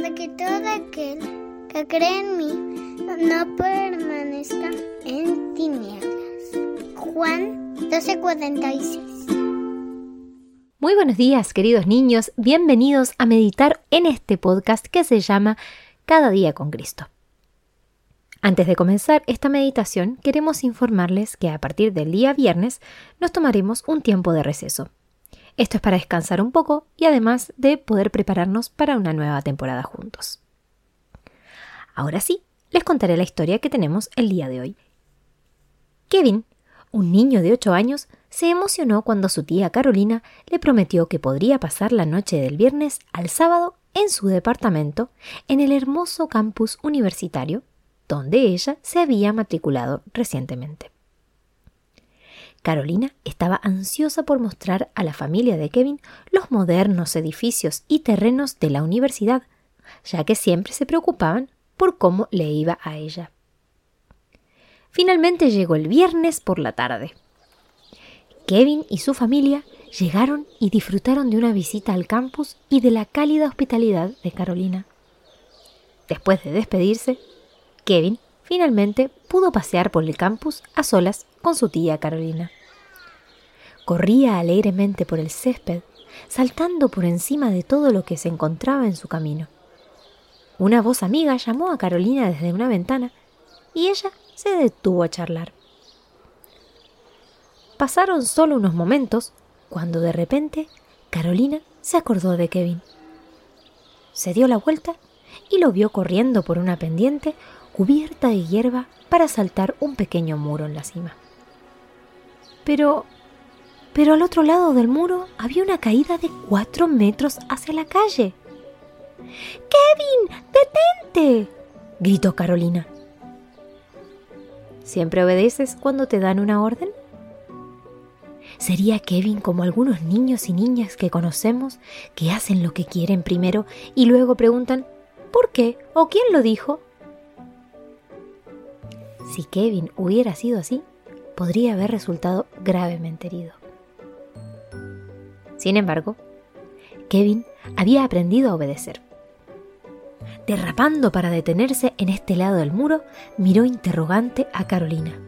para que todo aquel que cree en mí no permanezca en tinieblas. Juan 12:46 Muy buenos días, queridos niños. Bienvenidos a meditar en este podcast que se llama Cada día con Cristo. Antes de comenzar esta meditación, queremos informarles que a partir del día viernes nos tomaremos un tiempo de receso. Esto es para descansar un poco y además de poder prepararnos para una nueva temporada juntos. Ahora sí, les contaré la historia que tenemos el día de hoy. Kevin, un niño de 8 años, se emocionó cuando su tía Carolina le prometió que podría pasar la noche del viernes al sábado en su departamento en el hermoso campus universitario donde ella se había matriculado recientemente. Carolina estaba ansiosa por mostrar a la familia de Kevin los modernos edificios y terrenos de la universidad, ya que siempre se preocupaban por cómo le iba a ella. Finalmente llegó el viernes por la tarde. Kevin y su familia llegaron y disfrutaron de una visita al campus y de la cálida hospitalidad de Carolina. Después de despedirse, Kevin finalmente pudo pasear por el campus a solas con su tía Carolina. Corría alegremente por el césped, saltando por encima de todo lo que se encontraba en su camino. Una voz amiga llamó a Carolina desde una ventana y ella se detuvo a charlar. Pasaron solo unos momentos cuando de repente Carolina se acordó de Kevin. Se dio la vuelta y lo vio corriendo por una pendiente cubierta de hierba para saltar un pequeño muro en la cima. Pero... pero al otro lado del muro había una caída de cuatro metros hacia la calle. ¡Kevin! ¡Detente! gritó Carolina. ¿Siempre obedeces cuando te dan una orden? ¿Sería Kevin como algunos niños y niñas que conocemos que hacen lo que quieren primero y luego preguntan ¿por qué? o quién lo dijo? Si Kevin hubiera sido así, podría haber resultado gravemente herido. Sin embargo, Kevin había aprendido a obedecer. Derrapando para detenerse en este lado del muro, miró interrogante a Carolina.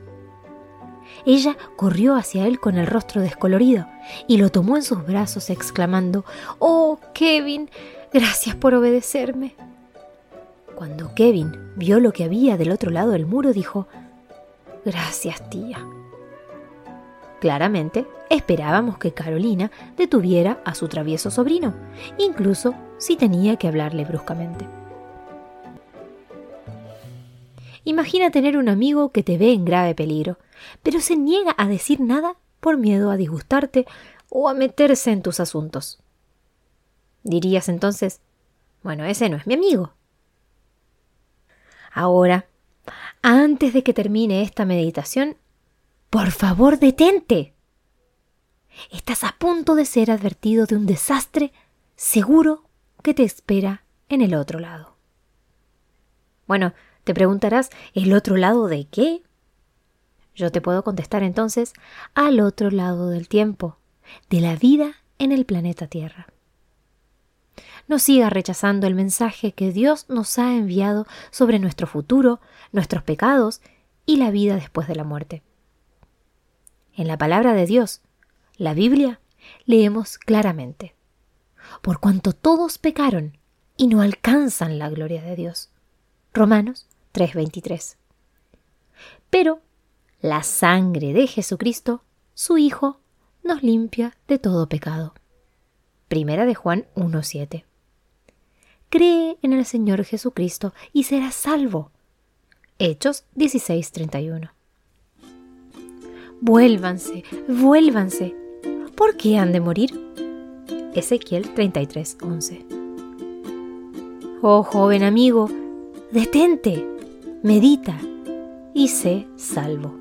Ella corrió hacia él con el rostro descolorido y lo tomó en sus brazos exclamando Oh, Kevin, gracias por obedecerme. Cuando Kevin vio lo que había del otro lado del muro, dijo Gracias, tía. Claramente, esperábamos que Carolina detuviera a su travieso sobrino, incluso si tenía que hablarle bruscamente. Imagina tener un amigo que te ve en grave peligro, pero se niega a decir nada por miedo a disgustarte o a meterse en tus asuntos. Dirías entonces, bueno, ese no es mi amigo. Ahora, antes de que termine esta meditación, por favor detente. Estás a punto de ser advertido de un desastre seguro que te espera en el otro lado. Bueno, te preguntarás, ¿el otro lado de qué? Yo te puedo contestar entonces, al otro lado del tiempo, de la vida en el planeta Tierra. No sigas rechazando el mensaje que Dios nos ha enviado sobre nuestro futuro, nuestros pecados y la vida después de la muerte. En la palabra de Dios, la Biblia, leemos claramente, por cuanto todos pecaron y no alcanzan la gloria de Dios. Romanos 3:23. Pero la sangre de Jesucristo, su Hijo, nos limpia de todo pecado. Primera de Juan 1:7. cree en el Señor Jesucristo y serás salvo. Hechos 16:31. Vuélvanse, vuélvanse. ¿Por qué han de morir? Ezequiel 33:11. Oh joven amigo, detente, medita y sé salvo.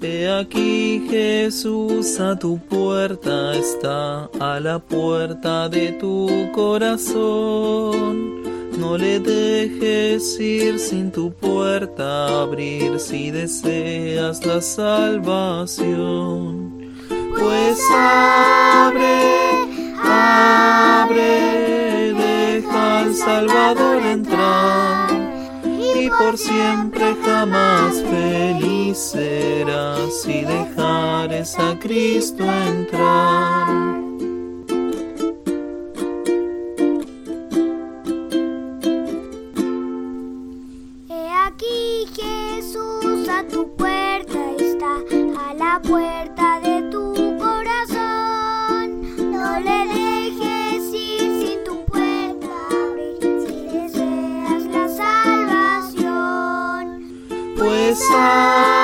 He aquí Jesús a tu puerta está, a la puerta de tu corazón. No le dejes ir sin tu puerta abrir si deseas la salvación. Pues abre, abre, deja al Salvador entrar y por siempre jamás feliz serás si dejares a Cristo entrar. Tu puerta está, a la puerta de tu corazón. No le dejes ir sin tu puerta abrir, si deseas la salvación. Pues abre,